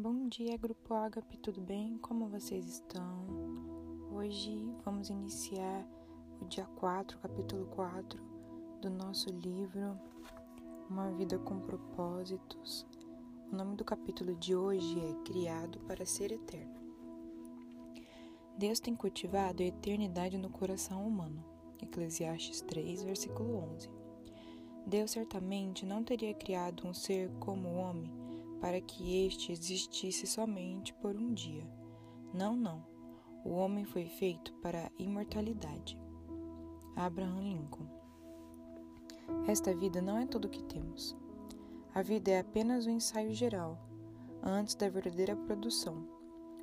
Bom dia, Grupo Agape, tudo bem? Como vocês estão? Hoje vamos iniciar o dia 4, capítulo 4 do nosso livro Uma Vida com Propósitos. O nome do capítulo de hoje é Criado para Ser Eterno. Deus tem cultivado a eternidade no coração humano. Eclesiastes 3, versículo 11. Deus certamente não teria criado um ser como o homem para que este existisse somente por um dia. Não, não. O homem foi feito para a imortalidade. Abraham Lincoln. Esta vida não é tudo o que temos. A vida é apenas um ensaio geral, antes da verdadeira produção.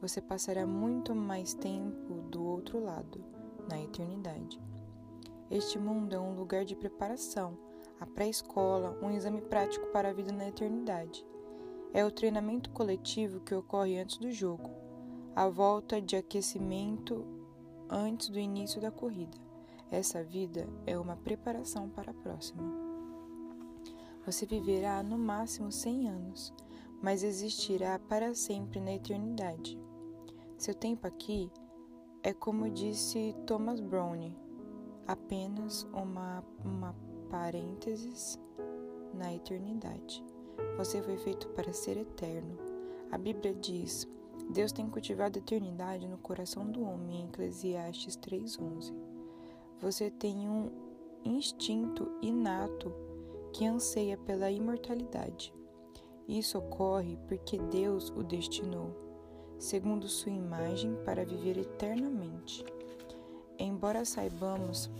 Você passará muito mais tempo do outro lado, na eternidade. Este mundo é um lugar de preparação, a pré-escola, um exame prático para a vida na eternidade. É o treinamento coletivo que ocorre antes do jogo, a volta de aquecimento antes do início da corrida. Essa vida é uma preparação para a próxima. Você viverá no máximo 100 anos, mas existirá para sempre na eternidade. Seu tempo aqui é como disse Thomas Browne, apenas uma, uma parênteses na eternidade. Você foi feito para ser eterno. A Bíblia diz: Deus tem cultivado a eternidade no coração do homem, em Eclesiastes 3:11. Você tem um instinto inato que anseia pela imortalidade. Isso ocorre porque Deus o destinou, segundo sua imagem, para viver eternamente. Embora saibamos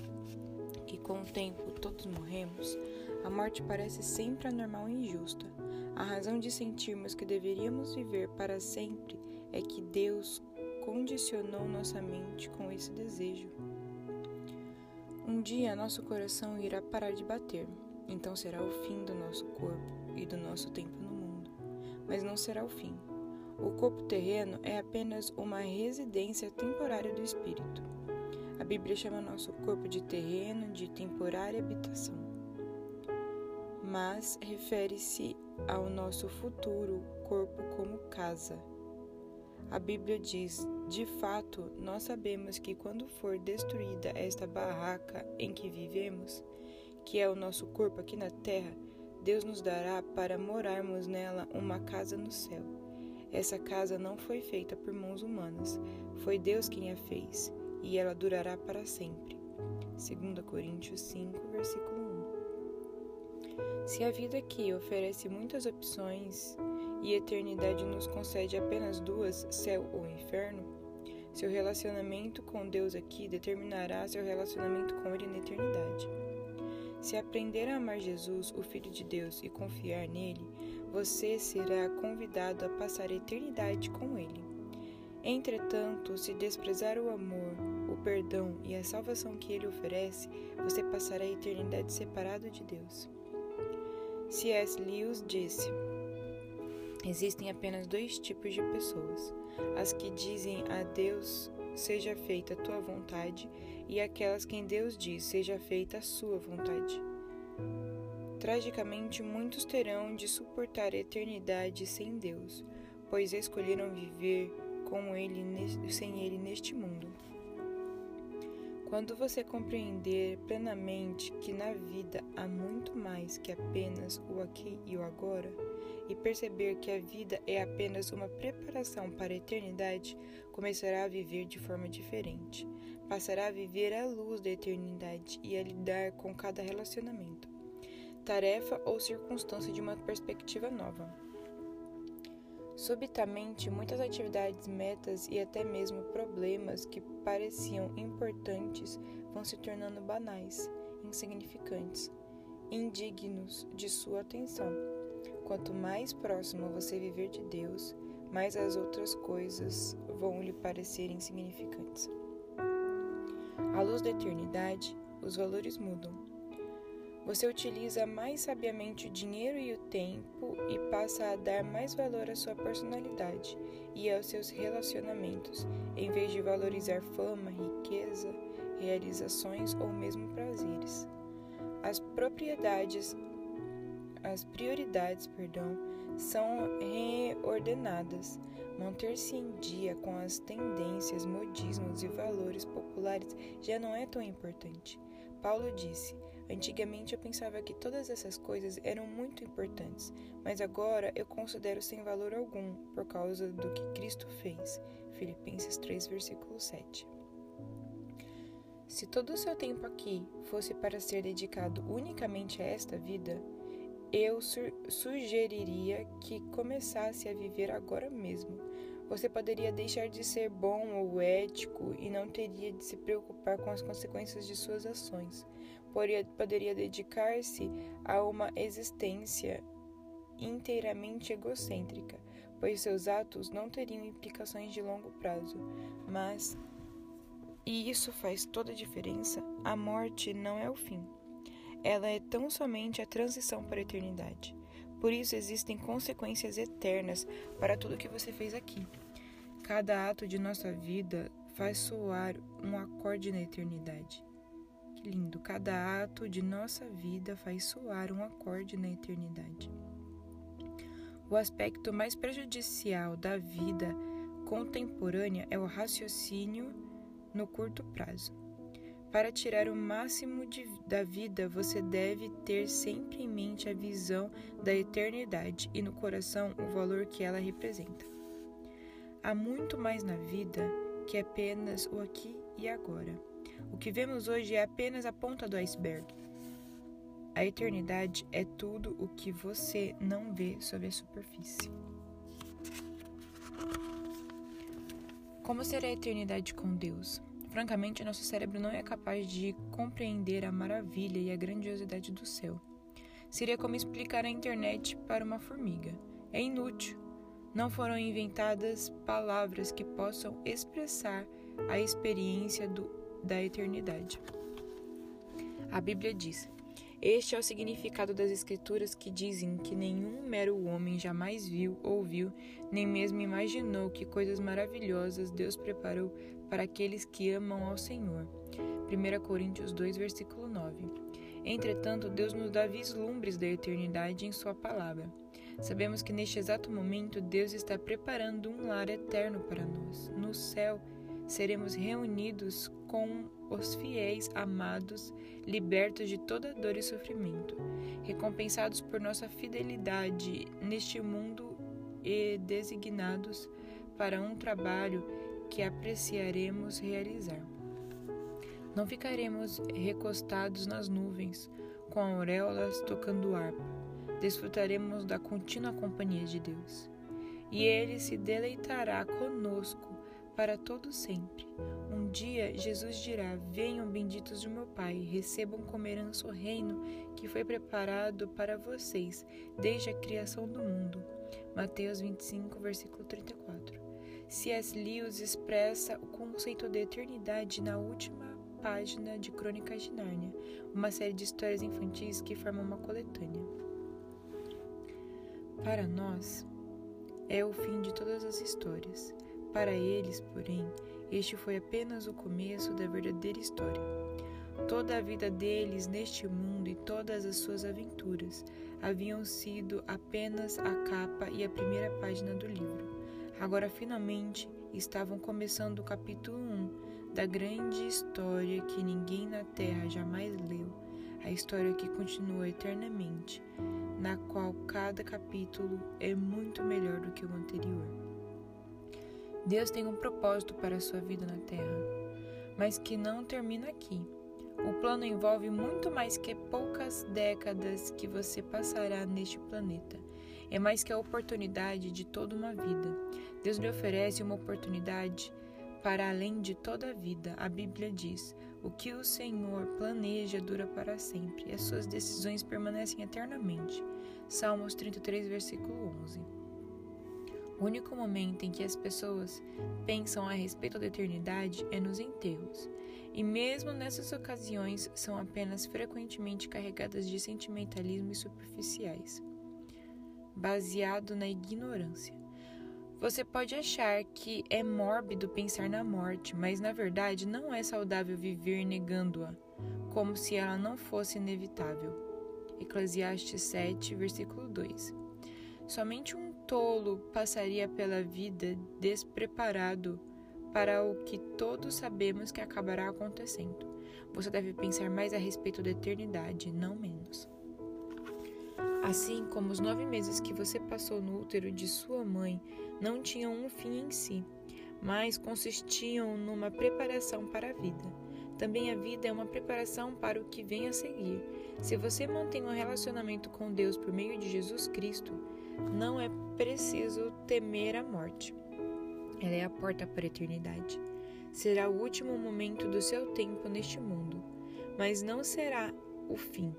que com o tempo todos morremos, a morte parece sempre anormal e injusta. A razão de sentirmos que deveríamos viver para sempre é que Deus condicionou nossa mente com esse desejo. Um dia nosso coração irá parar de bater, então será o fim do nosso corpo e do nosso tempo no mundo. Mas não será o fim. O corpo terreno é apenas uma residência temporária do espírito. A Bíblia chama nosso corpo de terreno, de temporária habitação. Mas refere-se ao nosso futuro corpo como casa. A Bíblia diz: de fato, nós sabemos que quando for destruída esta barraca em que vivemos, que é o nosso corpo aqui na terra, Deus nos dará para morarmos nela uma casa no céu. Essa casa não foi feita por mãos humanas, foi Deus quem a fez, e ela durará para sempre. 2 Coríntios 5, versículo se a vida aqui oferece muitas opções e a eternidade nos concede apenas duas, céu ou inferno, seu relacionamento com Deus aqui determinará seu relacionamento com Ele na eternidade. Se aprender a amar Jesus, o Filho de Deus, e confiar nele, você será convidado a passar a eternidade com Ele. Entretanto, se desprezar o amor, o perdão e a salvação que Ele oferece, você passará a eternidade separado de Deus. C.S. Lewis disse: Existem apenas dois tipos de pessoas: as que dizem a Deus seja feita a tua vontade e aquelas quem Deus diz seja feita a sua vontade. Tragicamente, muitos terão de suportar a eternidade sem Deus, pois escolheram viver com ele sem ele neste mundo. Quando você compreender plenamente que na vida há muito mais que apenas o aqui e o agora, e perceber que a vida é apenas uma preparação para a eternidade, começará a viver de forma diferente. Passará a viver à luz da eternidade e a lidar com cada relacionamento, tarefa ou circunstância de uma perspectiva nova. Subitamente, muitas atividades, metas e até mesmo problemas que pareciam importantes vão se tornando banais, insignificantes, indignos de sua atenção. Quanto mais próximo você viver de Deus, mais as outras coisas vão lhe parecer insignificantes. À luz da eternidade, os valores mudam. Você utiliza mais sabiamente o dinheiro e o tempo e passa a dar mais valor à sua personalidade e aos seus relacionamentos, em vez de valorizar fama, riqueza, realizações ou mesmo prazeres. As propriedades as prioridades, perdão, são reordenadas. Manter-se em dia com as tendências, modismos e valores populares já não é tão importante. Paulo disse: Antigamente eu pensava que todas essas coisas eram muito importantes, mas agora eu considero sem valor algum por causa do que Cristo fez. Filipenses 3, versículo 7. Se todo o seu tempo aqui fosse para ser dedicado unicamente a esta vida, eu su sugeriria que começasse a viver agora mesmo. Você poderia deixar de ser bom ou ético e não teria de se preocupar com as consequências de suas ações. Poderia, dedicar-se a uma existência inteiramente egocêntrica, pois seus atos não teriam implicações de longo prazo. Mas, e isso faz toda a diferença, a morte não é o fim. Ela é tão somente a transição para a eternidade. Por isso existem consequências eternas para tudo que você fez aqui. Cada ato de nossa vida faz soar um acorde na eternidade. Lindo! Cada ato de nossa vida faz soar um acorde na eternidade. O aspecto mais prejudicial da vida contemporânea é o raciocínio no curto prazo. Para tirar o máximo de, da vida, você deve ter sempre em mente a visão da eternidade e no coração o valor que ela representa. Há muito mais na vida que apenas o aqui e agora. O que vemos hoje é apenas a ponta do iceberg. A eternidade é tudo o que você não vê sob a superfície. Como será a eternidade com Deus? Francamente, nosso cérebro não é capaz de compreender a maravilha e a grandiosidade do céu. Seria como explicar a internet para uma formiga. É inútil. Não foram inventadas palavras que possam expressar a experiência do, da eternidade. A Bíblia diz: Este é o significado das Escrituras que dizem que nenhum mero homem jamais viu, ouviu, nem mesmo imaginou que coisas maravilhosas Deus preparou para aqueles que amam ao Senhor. 1 Coríntios 2, versículo 9. Entretanto, Deus nos dá vislumbres da eternidade em Sua palavra. Sabemos que neste exato momento Deus está preparando um lar eterno para nós. No céu, seremos reunidos com os fiéis amados, libertos de toda dor e sofrimento, recompensados por nossa fidelidade neste mundo e designados para um trabalho que apreciaremos realizar. Não ficaremos recostados nas nuvens, com auréolas tocando harpa. Desfrutaremos da contínua companhia de Deus. E Ele se deleitará conosco para todo sempre. Um dia Jesus dirá: Venham benditos de meu Pai, recebam como herança o reino que foi preparado para vocês desde a criação do mundo. Mateus 25, versículo 34. C.S. Lewis expressa o conceito de eternidade na última página de Crônicas de Nárnia, uma série de histórias infantis que formam uma coletânea. Para nós, é o fim de todas as histórias. Para eles, porém, este foi apenas o começo da verdadeira história. Toda a vida deles neste mundo e todas as suas aventuras haviam sido apenas a capa e a primeira página do livro. Agora, finalmente, estavam começando o capítulo 1 da grande história que ninguém na Terra jamais leu, a história que continua eternamente, na qual cada capítulo é muito melhor do que o anterior. Deus tem um propósito para a sua vida na Terra, mas que não termina aqui. O plano envolve muito mais que poucas décadas que você passará neste planeta. É mais que a oportunidade de toda uma vida. Deus lhe oferece uma oportunidade para além de toda a vida. A Bíblia diz: o que o Senhor planeja dura para sempre, e as suas decisões permanecem eternamente. Salmos 33, versículo 11. O único momento em que as pessoas pensam a respeito da eternidade é nos enterros, e mesmo nessas ocasiões são apenas frequentemente carregadas de sentimentalismo e superficiais, baseado na ignorância. Você pode achar que é mórbido pensar na morte, mas na verdade não é saudável viver negando-a, como se ela não fosse inevitável. Eclesiastes 7, versículo 2. Somente um tolo passaria pela vida despreparado para o que todos sabemos que acabará acontecendo. Você deve pensar mais a respeito da eternidade, não menos. Assim como os nove meses que você passou no útero de sua mãe não tinham um fim em si, mas consistiam numa preparação para a vida. Também a vida é uma preparação para o que vem a seguir. Se você mantém um relacionamento com Deus por meio de Jesus Cristo, não é preciso temer a morte. Ela é a porta para a eternidade. Será o último momento do seu tempo neste mundo, mas não será o fim.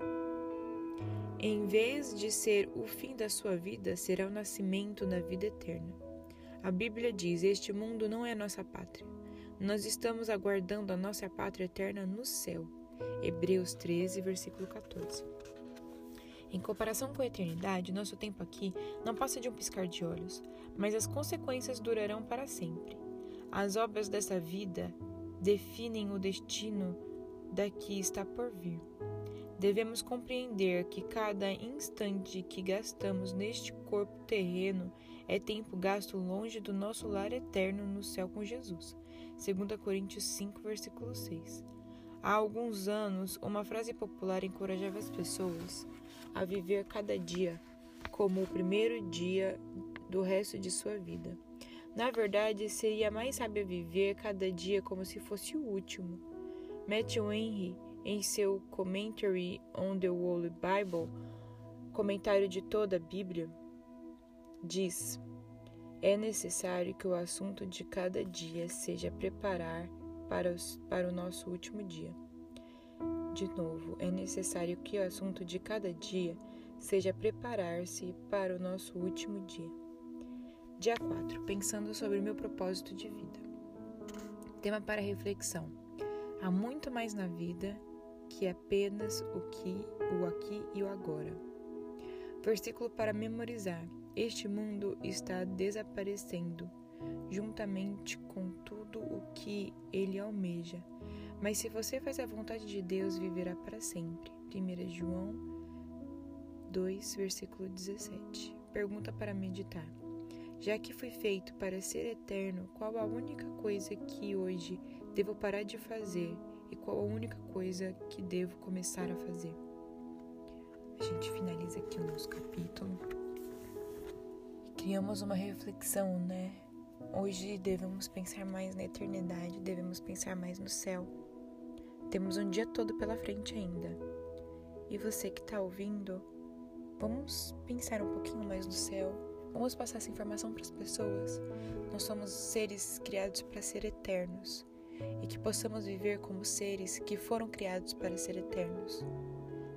Em vez de ser o fim da sua vida, será o nascimento na vida eterna. A Bíblia diz: Este mundo não é nossa pátria. Nós estamos aguardando a nossa pátria eterna no céu. Hebreus 13, versículo 14. Em comparação com a eternidade, nosso tempo aqui não passa de um piscar de olhos, mas as consequências durarão para sempre. As obras dessa vida definem o destino da que está por vir. Devemos compreender que cada instante que gastamos neste corpo terreno é tempo gasto longe do nosso lar eterno no céu com Jesus. 2 Coríntios 5, versículo 6. Há alguns anos, uma frase popular encorajava as pessoas a viver cada dia como o primeiro dia do resto de sua vida. Na verdade, seria mais sábio viver cada dia como se fosse o último. Matthew Henry, em seu Commentary on the Holy Bible, comentário de toda a Bíblia, diz: é necessário que o assunto de cada dia seja preparar para, os, para o nosso último dia. De novo, é necessário que o assunto de cada dia seja preparar-se para o nosso último dia. Dia 4. Pensando sobre o meu propósito de vida. Tema para reflexão. Há muito mais na vida que apenas o que, o aqui e o agora. Versículo para memorizar. Este mundo está desaparecendo, juntamente com tudo o que ele almeja. Mas se você faz a vontade de Deus, viverá para sempre. 1 João 2, versículo 17. Pergunta para meditar. Já que fui feito para ser eterno, qual a única coisa que hoje devo parar de fazer e qual a única coisa que devo começar a fazer? A gente finaliza aqui o nosso capítulo criamos uma reflexão, né? Hoje devemos pensar mais na eternidade, devemos pensar mais no céu. Temos um dia todo pela frente ainda. E você que está ouvindo, vamos pensar um pouquinho mais no céu. Vamos passar essa informação para as pessoas. Nós somos seres criados para ser eternos e que possamos viver como seres que foram criados para ser eternos.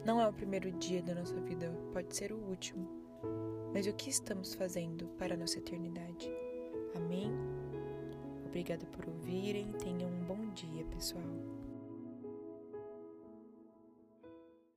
Não é o primeiro dia da nossa vida, pode ser o último mas o que estamos fazendo para a nossa eternidade? Amém? Obrigada por ouvirem. Tenham um bom dia, pessoal.